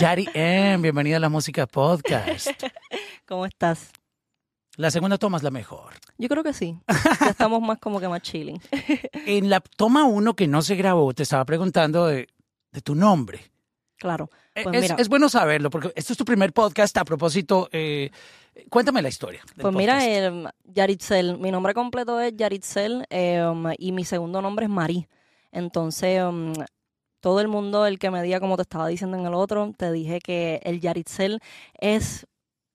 Yari M, bienvenida a la Música Podcast. ¿Cómo estás? La segunda toma es la mejor. Yo creo que sí. Ya estamos más como que más chilling. En la toma uno que no se grabó, te estaba preguntando de, de tu nombre. Claro. Eh, Pues es, mira, es bueno saberlo, porque esto es tu primer podcast. A propósito, eh, cuéntame la historia. del pues mira, eh, Yaritzel, mi nombre completo es Yaritzel eh, um, y mi segundo nombre es Marí. Entonces, um, todo el mundo, el que me diga, como te estaba diciendo en el otro, te dije que el Yaritzel es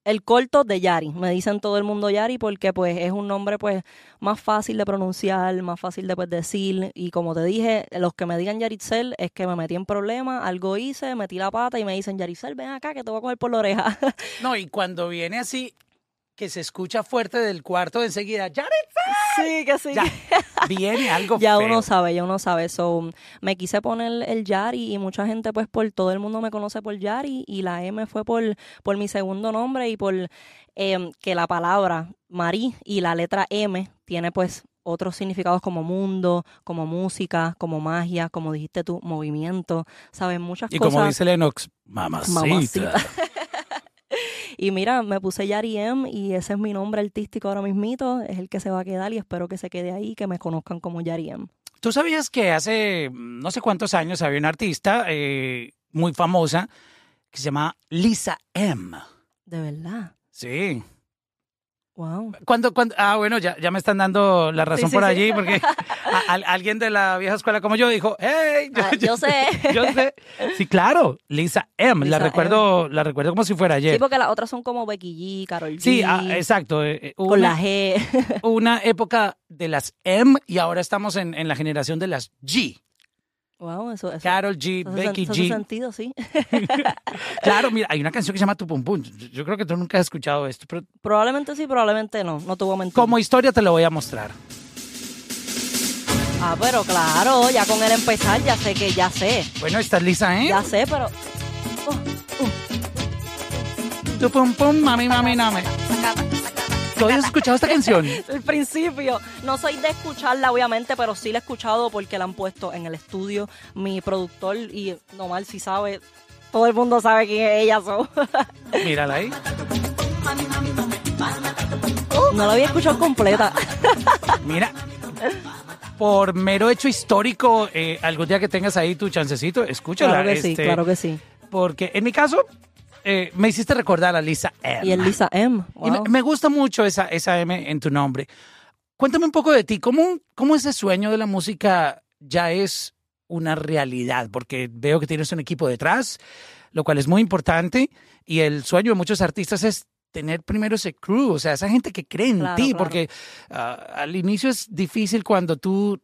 el corto de Yari. Me dicen todo el mundo Yari porque pues es un nombre pues más fácil de pronunciar, más fácil de pues, decir. Y como te dije, los que me digan Yaritzel es que me metí en problemas, algo hice, metí la pata y me dicen Yaritzel, ven acá que te voy a coger por la oreja. No, y cuando viene así, que se escucha fuerte del cuarto, enseguida, ¡Yari! sí, que sí. Ya, viene algo Ya feo. uno sabe, ya uno sabe. So, me quise poner el Yari y mucha gente, pues, por todo el mundo me conoce por Yari y la M fue por, por mi segundo nombre y por em, que la palabra Marí y la letra M tiene, pues, otros significados como mundo, como música, como magia, como dijiste tú, movimiento, ¿sabes? Muchas Y cosas. como dice Lennox, mamacita. Mamacita. Y mira, me puse Yari M y ese es mi nombre artístico ahora mismito, es el que se va a quedar y espero que se quede ahí, que me conozcan como Yari M. ¿Tú sabías que hace mm, no sé cuántos años había una artista eh, muy famosa que se llama Lisa M? De verdad. Sí. Wow. Cuando, cuando, ah, bueno, ya, ya me están dando la razón sí, por sí. allí, porque a- a- alguien de la vieja escuela como yo dijo, hey, yo, Ah, yo sé. yo sé. Sí, claro, Lisa M. la recuerdo, la recuerdo como si fuera Sí, ayer. porque las otras son como Becky G, Carol G. Sí, ah, exacto. eh, eh, Con la G. una época de las M y ahora estamos en, en la generación de las G. Wow, eso, eso, Carol G, eso Becky eso G. sentido, sí. Claro, mira, hay una canción que se llama Tu Pum Pum. Yo- Yo creo que tú nunca has escuchado esto, pero Probablemente sí, probablemente no. No tuvo mentir. como historia te lo voy a mostrar. Ah, pero claro, ya con el empezar ya sé que ya sé. Bueno, esta es Lisa, ¿eh? Ya sé, pero... Tu Pum Pum, mami, mami, mami. ¿Tú habías escuchado esta canción? El principio. No soy de escucharla, obviamente, pero sí la he escuchado porque la han puesto en el estudio. Mi productor, y normal si sabe, todo el mundo sabe quién es ella. so. Mírala ahí. No la había escuchado completa. Mira, por mero hecho histórico, eh, algún día que tengas ahí tu chancecito, escúchala. Claro que sí, este, claro que sí. Porque en mi caso, eh, me hiciste recordar a Lisa M. Y el Lisa M. Y me, gusta mucho esa, esa M en tu nombre. Cuéntame un poco de ti. ¿Cómo, ¿Cómo ese sueño de la música ya es una realidad? Porque veo que tienes un equipo detrás, lo cual es muy importante. Y el sueño de muchos artistas es tener primero ese crew, o sea, esa gente que cree en Claro, ti, claro. porque ah, al inicio es difícil cuando tú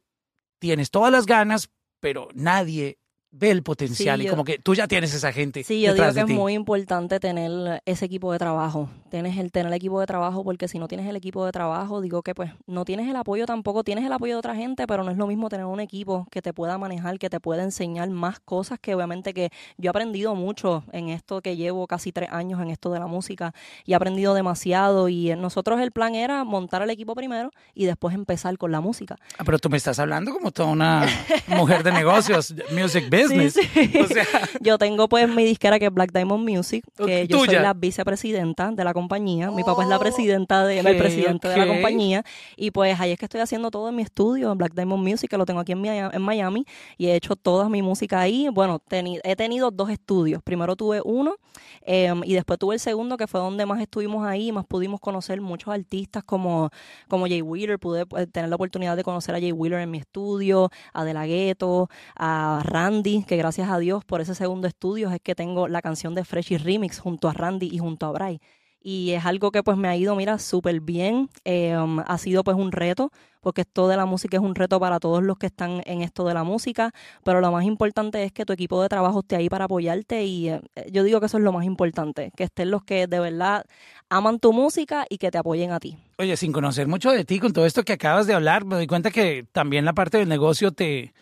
tienes todas las ganas, pero nadie ve el potencial Sí, y como que tú ya tienes esa gente Sí, yo digo que es ti. muy importante tener ese equipo de trabajo. Tienes el tener el equipo de trabajo porque si no tienes el equipo de trabajo, digo que pues no tienes el apoyo tampoco, tienes el apoyo de otra gente, pero no es lo mismo tener un equipo que te pueda manejar, que te pueda enseñar más cosas que obviamente que yo he aprendido mucho en esto que llevo casi tres años en esto de la música y he aprendido demasiado y nosotros el plan era montar el equipo primero y después empezar con la música. Ah, pero tú me estás hablando como toda una mujer de negocios, music business. Sí, sí. O sea, Yo tengo pues mi disquera que es Black Diamond Music, que yo soy la vicepresidenta de la compañía. Mi papá es la Oh, presidenta de, el presidente de la compañía. Y pues ahí es que estoy haciendo todo en mi estudio, en Black Diamond Music, que lo tengo aquí en, Mia- en Miami. Y he hecho toda mi música ahí. Bueno, teni- he tenido dos estudios. Primero tuve uno em, y después tuve el segundo, que fue donde más estuvimos ahí, más pudimos conocer muchos artistas como, como Jay Wheeler. Pude eh, tener la oportunidad de conocer a Jay Wheeler en mi estudio, a De La Ghetto, a Randy, que gracias a Dios por ese segundo estudio es que tengo la canción de Freshy Remix junto a Randy y junto a Bray. Y es algo que pues me ha ido, mira, súper bien. Um, ha sido pues un reto, porque esto de la música es un reto para todos los que están en esto de la música, pero lo más importante es que tu equipo de trabajo esté ahí para apoyarte y eh, yo digo que eso es lo más importante, que estén los que de verdad aman tu música y que te apoyen a ti. oye, sin conocer mucho de ti, con todo esto que acabas de hablar, me doy cuenta que también la parte del negocio te,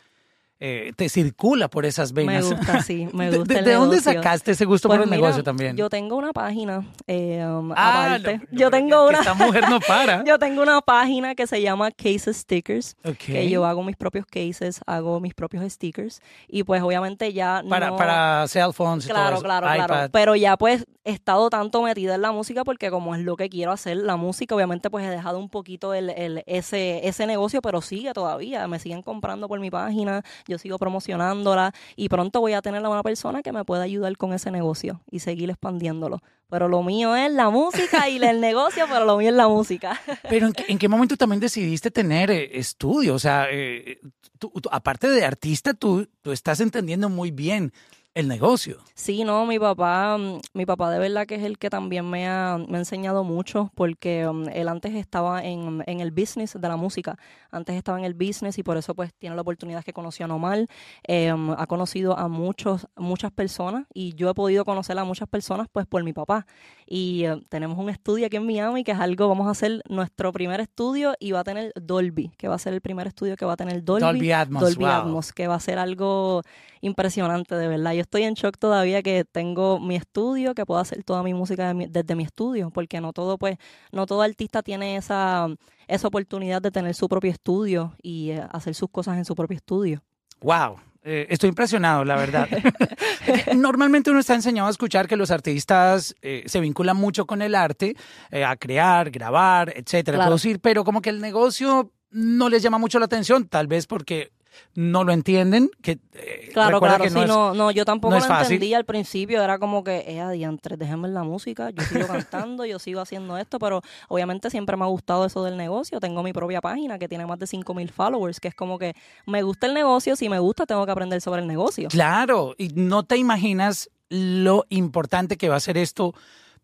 eh, te circula por esas venas. Me gusta, sí, me ¿De- gusta ¿De, el de dónde sacaste ese gusto Pues por el mira, negocio también? Yo tengo una página, eh, um, Ah, aparte. no, yo tengo que una, Esta mujer no para. yo tengo una página que se llama Cases Stickers, Ok. que yo hago mis propios cases, hago mis propios stickers y pues obviamente ya para, no... para cell phones y todo Claro, eso, claro, iPad. claro. Pero ya pues he estado tanto metida en la música porque como es lo que quiero hacer, la música, obviamente pues he dejado un poquito el, el- ese, ese negocio, pero sigue todavía. Me siguen comprando por mi página, yo sigo promocionándola y pronto voy a tener a una persona que me pueda ayudar con ese negocio y seguir expandiéndolo. Pero lo mío es la música y el negocio, pero lo mío es la música. Pero ¿en qué, en qué momento también decidiste tener eh, estudio? O sea, eh, tú- aparte de artista, tú, tú estás entendiendo muy bien el negocio. Sí, no, mi papá, mm, mi papá de verdad que es el que también me ha, me ha enseñado mucho porque mm, él antes estaba en, en el business de la música, antes estaba en el business y por eso pues tiene la oportunidad que conoció a Nomal, eh, ha conocido a muchos, muchas personas y yo he podido conocer a muchas personas pues por mi papá y eh, tenemos un estudio aquí en Miami que es algo, vamos a hacer nuestro primer estudio y va a tener Dolby, que va a ser el primer estudio que va a tener Dolby. Dolby Atmos, Dolby wow. Atmos, que va a ser algo impresionante, de verdad. Yo estoy en shock todavía que tengo mi estudio, que puedo hacer toda mi música de mi- desde mi estudio, porque no todo, pues, no todo artista tiene esa, esa oportunidad de tener su propio estudio y eh, hacer sus cosas en su propio estudio. Wow. Eh, estoy impresionado, la verdad. Normalmente uno está enseñado a escuchar que los artistas eh, se vinculan mucho con el arte, eh, a crear, grabar, etcétera, Claro. producir, pero como que el negocio no les llama mucho la atención, tal vez porque no lo entienden. Que, eh, Claro, claro, que sí, no es- no, no, yo tampoco no lo fácil. entendí al principio, era como que, eh, adiantre, déjenme la música, yo sigo cantando, yo sigo haciendo esto, pero obviamente siempre me ha gustado eso del negocio, tengo mi propia página que tiene más de 5.000 followers, que es como que me gusta el negocio, si me gusta tengo que aprender sobre el negocio. Claro, y no te imaginas lo importante que va a ser esto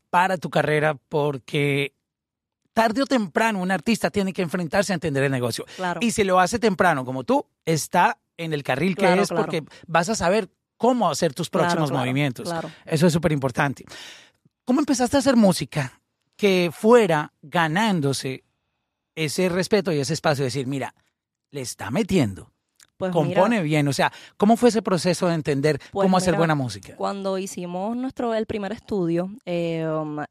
para tu carrera, porque tarde o temprano un artista tiene que enfrentarse a entender el negocio. Claro. Y si lo hace temprano, como tú, está en el carril que es, claro. porque vas a saber cómo hacer tus próximos movimientos. Eso es súper importante. ¿Cómo empezaste a hacer música que fuera ganándose ese respeto y ese espacio de decir, mira, le está metiendo, Pues compone mira, bien? O sea, ¿cómo fue ese proceso de entender Pues cómo hacer mira, buena música? cuando hicimos nuestro el primer estudio, eh,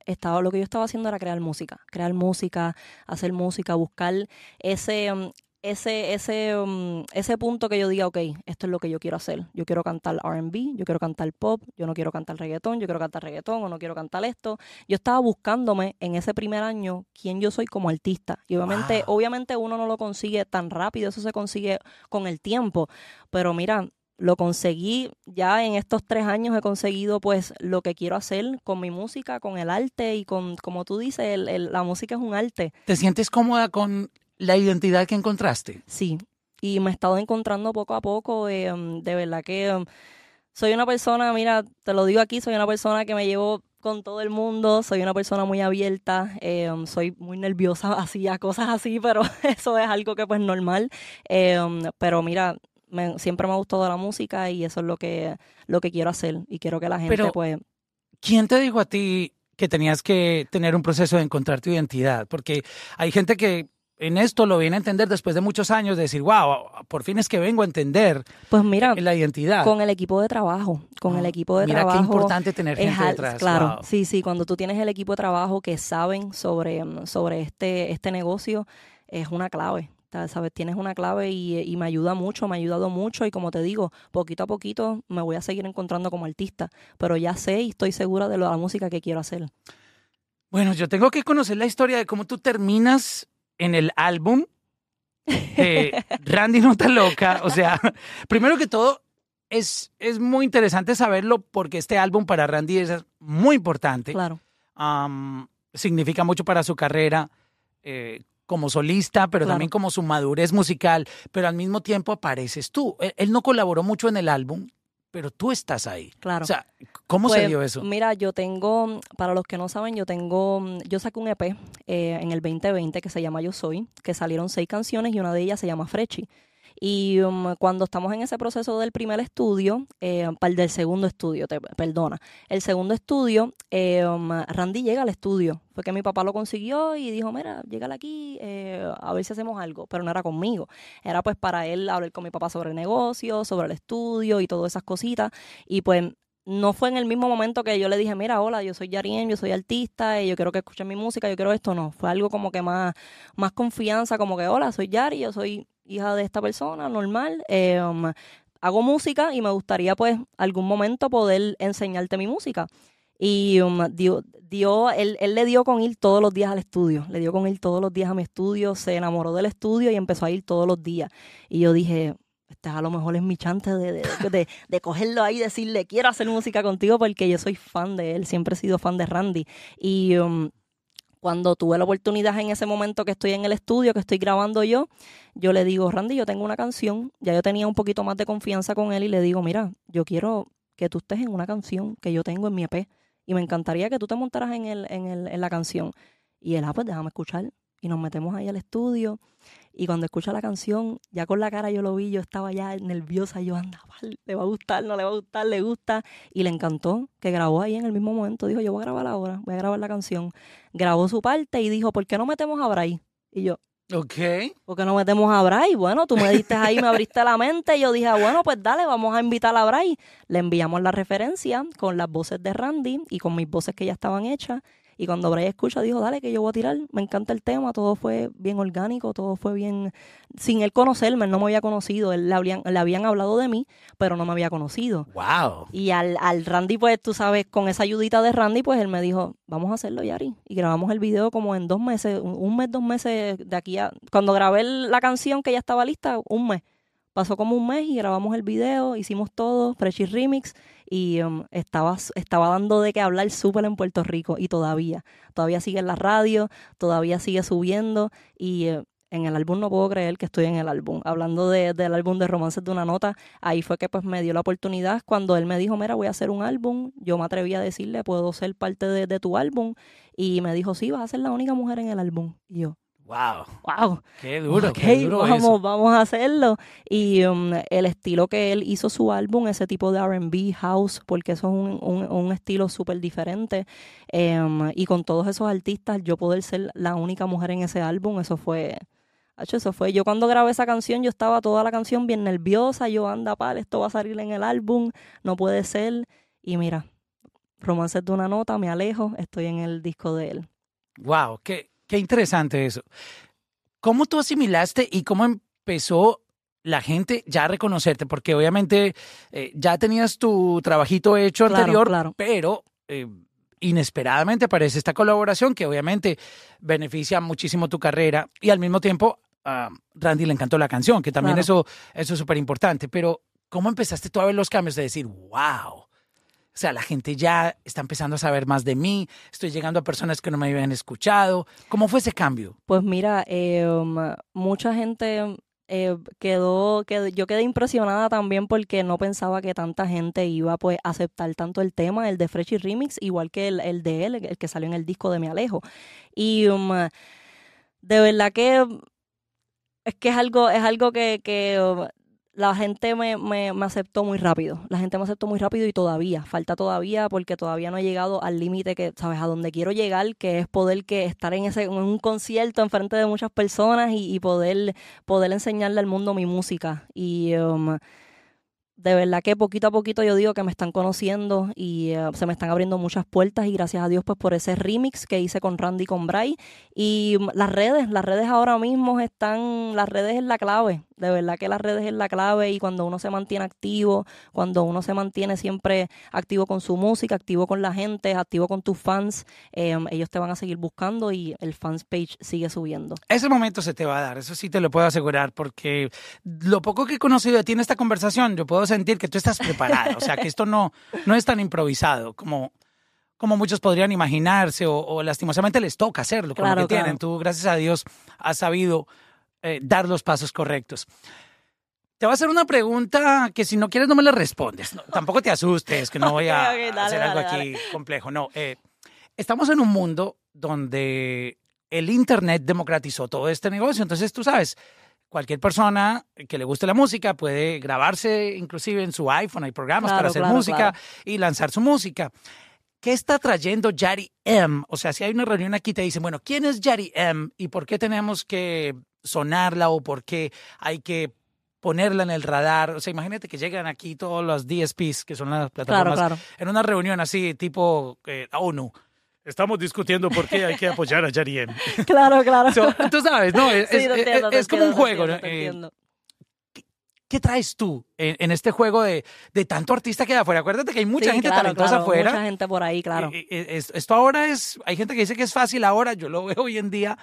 estaba, lo que yo estaba haciendo era crear música, crear música, hacer música, buscar ese, um, ese, ese, um, ese punto que yo diga, ok, esto es lo que yo quiero hacer. Yo quiero cantar R&B, yo quiero cantar pop, yo no quiero cantar reggaetón, yo quiero cantar reggaetón o no quiero cantar esto. Yo estaba buscándome en ese primer año quién yo soy como artista. Y obviamente, Wow. obviamente uno no lo consigue tan rápido, eso se consigue con el tiempo. Pero mira, lo conseguí ya en estos tres años he conseguido pues lo que quiero hacer con mi música, con el arte y con, como tú dices, el- el- la música es un arte. ¿Te sientes cómoda con la identidad que encontraste? Sí, y me he estado encontrando poco a poco. eh, de verdad que um, soy una persona, mira, te lo digo aquí, soy una persona que me llevo con todo el mundo, soy una persona muy abierta, eh, um, soy muy nerviosa así a cosas así, pero eso es algo que pues normal. Eh, um, pero mira, me- siempre me ha gustado la música y eso es lo que, lo que quiero hacer y quiero que la gente Pero- pues... ¿Quién te dijo a ti que tenías que tener un proceso de encontrar tu identidad? Porque hay gente que en esto lo viene a entender después de muchos años, de decir, wow, por fin es que vengo a entender Pues mira, la identidad. con el equipo de trabajo, con el Ah, equipo de Mira trabajo... qué importante tener gente al- detrás. Claro, wow. sí, sí, cuando tú tienes el equipo de trabajo que saben sobre, mm, sobre este, este negocio, es una clave. ¿Sabes? Tienes una clave y, y me ayuda mucho, me ha ayudado mucho y como te digo, poquito a poquito me voy a seguir encontrando como artista, pero ya sé y estoy segura de la música que quiero hacer. Bueno, yo tengo que conocer la historia de cómo tú terminas en el álbum de Randy Nota Loca. O sea, primero que todo, es, es muy interesante saberlo porque este álbum para Randy es muy importante. Claro, Am, significa mucho para su carrera eh, como solista, pero Claro. también como su madurez musical, pero al mismo tiempo apareces tú. Él, él no colaboró mucho en el álbum, pero tú estás ahí. claro. O sea, ¿cómo se Pues, dio eso? Mira, yo tengo, para los que no saben, yo tengo, yo saqué un EP eh, en el 2020 que se llama Yo Soy, que salieron seis canciones y una de ellas se llama Frechi. Y um, cuando estamos en ese proceso del primer estudio, eh, del segundo estudio, te, perdona, el segundo estudio, eh, um, Randy llega al estudio. Fue que mi papá lo consiguió y dijo, mira, llegale aquí, eh, a ver si hacemos algo. Pero no era conmigo. Era pues para él hablar con mi papá sobre el negocio, sobre el estudio y todas esas cositas. Y pues no fue en el mismo momento que yo le dije, mira, hola, yo soy Yarien, yo soy artista, y yo quiero que escuchen mi música, yo quiero esto, no. Fue algo como que más, más confianza, como que, hola, soy Yari, yo soy hija de esta persona, normal. Um, hago música y me gustaría, pues, algún momento poder enseñarte mi música. Y um, dio, dio él, él, le dio con ir todos los días al estudio, le dio con ir todos los días a mi estudio, se enamoró del estudio y empezó a ir todos los días. Y yo dije, este a lo mejor es mi chance de, de, de, cogerlo ahí y decirle, quiero hacer música contigo porque yo soy fan de él, siempre he sido fan de Randy. Y um, cuando tuve la oportunidad en ese momento que estoy en el estudio, que estoy grabando yo, yo le digo, Randy, yo tengo una canción, ya yo tenía un poquito más de confianza con él y le digo, mira, yo quiero que tú estés en una canción que yo tengo en mi EP y me encantaría que tú te montaras en, el, en, el, en la canción. Y él, ah, pues déjame escuchar. Y nos metemos ahí al estudio y cuando escucha la canción, ya con la cara yo lo vi, yo estaba ya nerviosa, yo andaba, le va a gustar, no le va a gustar, le gusta. Y le encantó, que grabó ahí en el mismo momento. Dijo, yo voy a grabar ahora, voy a grabar la canción. Grabó su parte y dijo, ¿por qué no metemos a Bray? Y yo, Ok. ¿Por qué no metemos a Bray? Bueno, tú me diste ahí, me abriste la mente y yo dije, ah, bueno, pues dale, vamos a invitar a Bray. Le enviamos la referencia con las voces de Randy y con mis voces que ya estaban hechas y cuando Bray escucha, dijo, dale, que yo voy a tirar, me encanta el tema, todo fue bien orgánico, todo fue bien, sin él conocerme, él no me había conocido, él le habían, le habían hablado de mí, pero no me había conocido. Wow. Y al, al Randy, pues tú sabes, con esa ayudita de Randy, pues él me dijo, vamos a hacerlo, Yari. Y grabamos el video como en dos meses, un mes, dos meses de aquí a... Cuando grabé la canción que ya estaba lista, un mes. Pasó como un mes y grabamos el video, hicimos todo, Freshy Remix, y um, estaba, estaba dando de qué hablar súper en Puerto Rico y todavía, todavía sigue en la radio, todavía sigue subiendo y eh, en el álbum no puedo creer que estoy en el álbum. Hablando de, del álbum de Romances de una Nota, ahí fue que pues me dio la oportunidad cuando él me dijo, mira, voy a hacer un álbum, yo me atreví a decirle, puedo ser parte de, de tu álbum y me dijo, sí, vas a ser la única mujer en el álbum. Y yo, Wow. Wow. Qué duro. qué duro vamos, vamos a hacerlo. Y um, el estilo que él hizo su álbum, ese tipo de RB, house, porque eso es un, un, estilo súper diferente. Em, y con todos esos artistas, yo poder ser la única mujer en ese álbum, eso fue. Eso fue. Yo cuando grabé esa canción, yo estaba toda la canción bien nerviosa. Yo, anda, pal, esto va a salir en el álbum. No puede ser. Y mira, Romances de una nota, me alejo, estoy en el disco de él. Wow, qué, Qué interesante eso. ¿Cómo tú asimilaste y cómo empezó la gente ya a reconocerte? Porque obviamente eh, ya tenías tu trabajito hecho anterior, pero eh, inesperadamente aparece esta colaboración que obviamente beneficia muchísimo tu carrera y al mismo tiempo a Randy le encantó la canción, que también eso, eso es súper importante. Pero ¿cómo empezaste tú a ver los cambios de decir, wow? O sea, la gente ya está empezando a saber más de mí, estoy llegando a personas que no me habían escuchado. ¿Cómo fue ese cambio? Pues mira, em, mucha gente eh, quedó, quedó, yo quedé impresionada también porque no pensaba que tanta gente iba pues a aceptar tanto el tema, el de Freshy Remix, igual que el, de él, el que salió en el disco de Me Alejo. Y um, de verdad que es que es algo, es algo que, que la gente me, me, me, aceptó muy rápido. La gente me aceptó muy rápido y todavía, falta todavía porque todavía no he llegado al límite que, ¿sabes? A donde quiero llegar, que es poder que estar en ese en un concierto en frente de muchas personas y, y poder, poder enseñarle al mundo mi música. Y um, de verdad que poquito a poquito yo digo que me están conociendo y eh, se me están abriendo muchas puertas y gracias a Dios pues por ese remix que hice con Randy y con Bray y mm, las redes, las redes ahora mismo están, las redes es la clave, de verdad que las redes es la clave y cuando uno se mantiene activo, cuando uno se mantiene siempre activo con su música, activo con la gente, activo con tus fans, em, ellos te van a seguir buscando y el fans page sigue subiendo. Ese momento se te va a dar, eso sí te lo puedo asegurar, porque lo poco que he conocido de ti en esta conversación, yo puedo sentir que tú estás preparada, o sea, que esto no, no es tan improvisado como como muchos podrían imaginarse o, lastimosamente les toca hacerlo con lo que tienen. Tú, gracias a Dios, has sabido eh, dar los pasos correctos. Te voy a hacer una pregunta que si no quieres no me la respondes. tampoco te asustes, que no voy a hacer algo aquí complejo. No, eh, estamos en un mundo donde el Internet democratizó todo este negocio. Entonces, tú sabes, cualquier persona que le guste la música puede grabarse inclusive en su iPhone, hay programas Claro, para hacer claro, música claro. y lanzar su música. ¿Qué está trayendo Yari M? O sea, si hay una reunión aquí te dicen, bueno, ¿quién es Yari M y por qué tenemos que sonarla o por qué hay que ponerla en el radar? O sea, imagínate que llegan aquí todos los DSPs, que son las Claro, plataformas, claro. en una reunión así tipo eh, ONU. Estamos discutiendo por qué hay que apoyar a Yari M. Claro, claro. So, tú sabes, no, es, Sí, es- entiendo, como un entiendo, juego. entiendo, ¿no? te Eh, entiendo. ¿Qué traes tú en, en este juego de, de tanto artista que hay afuera? Acuérdate que hay mucha Sí, gente claro, talentosa claro, afuera. Mucha gente por ahí, claro. Eh, eh, es- esto ahora es, hay gente que dice que es fácil ahora, yo lo veo hoy en día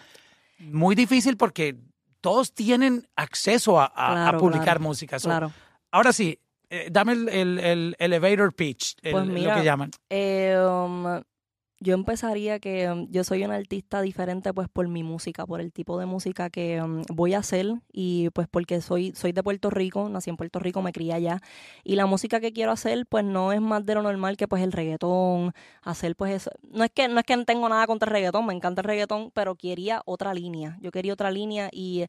muy difícil porque todos tienen acceso a, a- a Claro, publicar claro, música. So, Claro. Ahora sí, eh, dame el, el- el elevator pitch, el- Pues lo que llaman. Eh, um, yo empezaría que um, yo soy un artista diferente pues por mi música, por el tipo de música que um, voy a hacer y pues porque soy soy de Puerto Rico, nací en Puerto Rico, me crié allá y la música que quiero hacer pues no es más de lo normal que pues el reggaetón, hacer pues eso. No es que no es que tengo nada contra el reggaetón, me encanta el reggaetón, pero quería otra línea. Yo quería otra línea y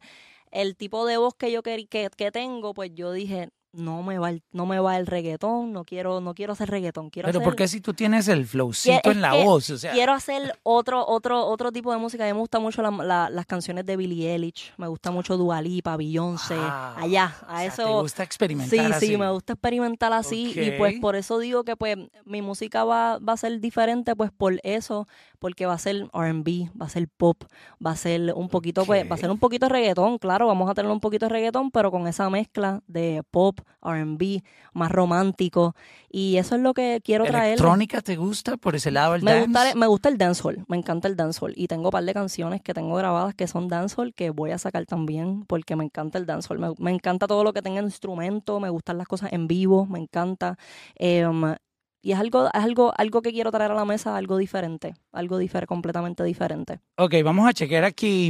el tipo de voz que yo que, que tengo, pues yo dije, no me va el, no me va el reggaetón, no quiero no quiero hacer reggaetón, quiero Pero hacer ¿por qué si tú tienes el flowcito en la voz? O sea, Quiero hacer otro, otro, otro tipo de música. A mí me gustan mucho la- la- las canciones de Billie Eilish. Me gusta mucho Dua Lipa, Beyoncé. Ah, allá, o a sea, eso. ¿Te gusta experimentar Sí, así? sí, me gusta experimentar así y pues por eso digo que pues mi música va, va a ser diferente pues por eso, porque va a ser R&B, va a ser pop, va a ser un poquito pues va a ser un poquito de reggaetón, claro, vamos a tener un poquito de reggaetón, pero con esa mezcla de pop, R&B, más romántico y eso es lo que quiero traer. ¿Electrónica te gusta por ese lado el Me dance? gusta, me gusta el dancehall, me encanta el dancehall y tengo un par de canciones que tengo grabadas que son dancehall que voy a sacar también porque me encanta el dancehall, me, me encanta todo lo que tenga instrumento, me gustan las cosas en vivo, me encanta em, y es algo, es algo, algo que quiero traer a la mesa, algo diferente, algo difer completamente diferente. Ok, vamos a chequear aquí.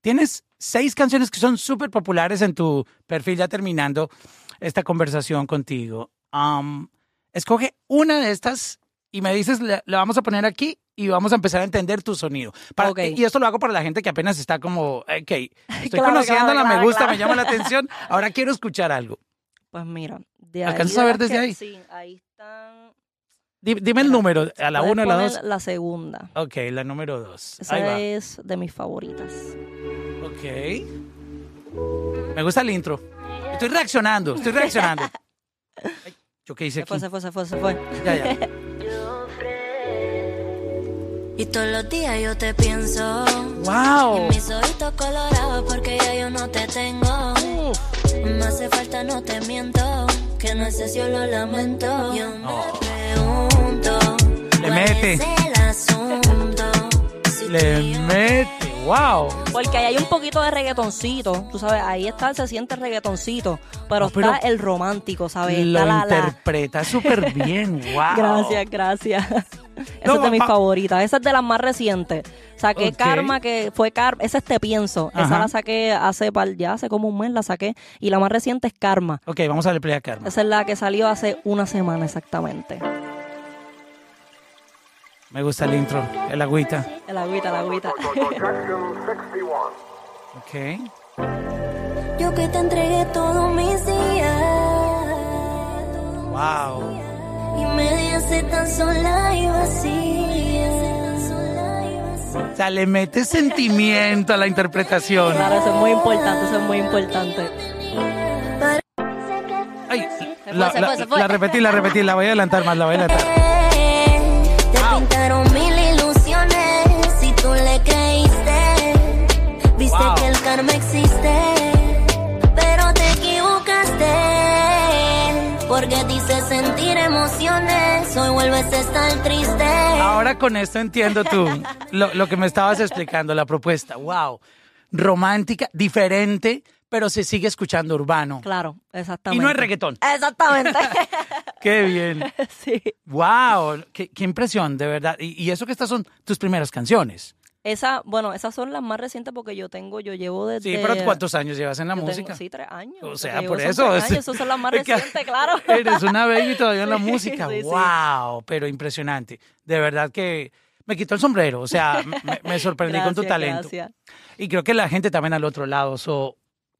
Tienes seis canciones que son súper populares en tu perfil, ya terminando esta conversación contigo. Am, escoge una de estas y me dices, la, la vamos a poner aquí y vamos a empezar a entender tu sonido. Para- Ok. Y esto lo hago para la gente que apenas está como, ok, estoy Claro, conociéndola, claro, me claro, gusta, claro. me llama la atención, ahora quiero escuchar algo. Pues mira, de ¿Alcanzas ahí a de ver las desde que- ahí? Sí, ahí están. Di- Dime el número, a la una, a la dos. La segunda. Ok, la número dos. Esa Ahí va. es de mis favoritas. Ok. Me gusta el intro. Estoy reaccionando, estoy reaccionando. Ay, ¿Yo qué hice Se fue, aquí? se fue, se fue, se fue. Ya, ya. Y todos los días yo te pienso. Y ¡Wow! mis ojitos colorados porque ya yo no te tengo. Me hace falta, no te miento. Que no sé si yo lo lamento. Yo me Oh. pregunto. Le ¿cuál mete. Es el asunto. Si tú Le y wow. Porque ahí hay un poquito de reggaetoncito, tú sabes, ahí está, se siente el reggaetoncito, pero, No, pero está el romántico, ¿sabes? Lo Está la- la- interpreta súper bien, wow. Gracias, gracias. Esa No, es de mis favoritas, esa es de las más recientes. Saqué. Karma, que fue Karma, esa es Te Pienso, Ajá. esa la saqué hace, par- ya hace como un mes la saqué, y la más reciente es Karma. Ok, vamos a darle play a Karma. Esa es la que salió hace una semana exactamente. Me gusta el intro, el agüita. El agüita, la agüita. Ok. Yo que te entregué todos mis días. Wow. Y me dejaste tan sola y vacía. O sea, le mete sentimiento a la interpretación. Claro, eso es muy importante, eso es muy importante. Ay, la, la- la repetí, la repetí, la voy a adelantar más, la voy a adelantar. Karma existe, pero te equivocaste. Porque dice sentir emociones, hoy vuelves a estar triste. Ahora con esto entiendo tú lo, lo que me estabas explicando, la propuesta. Wow. Romántica, diferente, pero se sigue escuchando urbano. Claro, Y exactamente. no es reggaetón. Exactamente. Qué bien. sí. Wow. Qué, qué impresión, de verdad. Y, y eso que estas son tus primeras canciones. Esa, bueno, esas son las más recientes porque yo tengo, yo llevo desde... Sí, pero ¿cuántos años llevas en la tengo- música? sí, tres años. O sea, por eso. tres es- años, esas son las más recientes, claro. Eres una baby todavía en la música. sí, sí. wow, pero impresionante. De verdad que me quitó el sombrero. O sea, me, me sorprendí con tu talento. gracias. Y creo que la gente también al otro lado. So,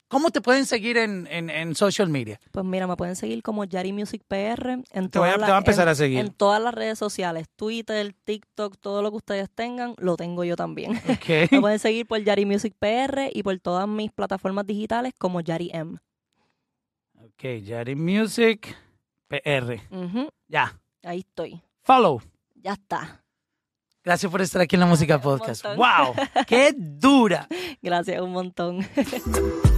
¿Cómo te pueden seguir en, en, en social media? Pues mira, me pueden seguir como Yari Music PR en Te voy a- todas te las- voy a empezar en- a seguir. En todas las redes sociales, Twitter, TikTok, todo lo que ustedes tengan, lo tengo yo también. Ok. me pueden seguir por Yari Music PR y por todas mis plataformas digitales como Yari M. Ok, Yari Music PR. Ya. Ahí estoy. Follow. Ya está. Gracias por estar aquí en la Música Podcast. ¡Wow! ¡Qué dura! Gracias un montón.